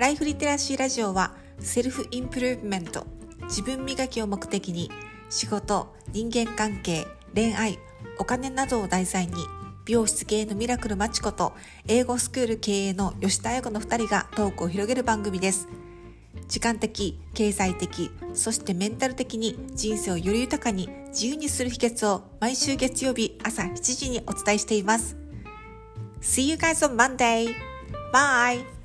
ライフリテラシーラジオはセルフインプルーブメント、自分磨きを目的に仕事、人間関係、恋愛、お金などを題材に美容室系のミラクルマチコと英語スクール経営の吉田彩子の2人がトークを広げる番組です。時間的、経済的、そしてメンタル的に人生をより豊かに自由にする秘訣を毎週月曜日朝7時にお伝えしています。See you guys on Monday! Bye!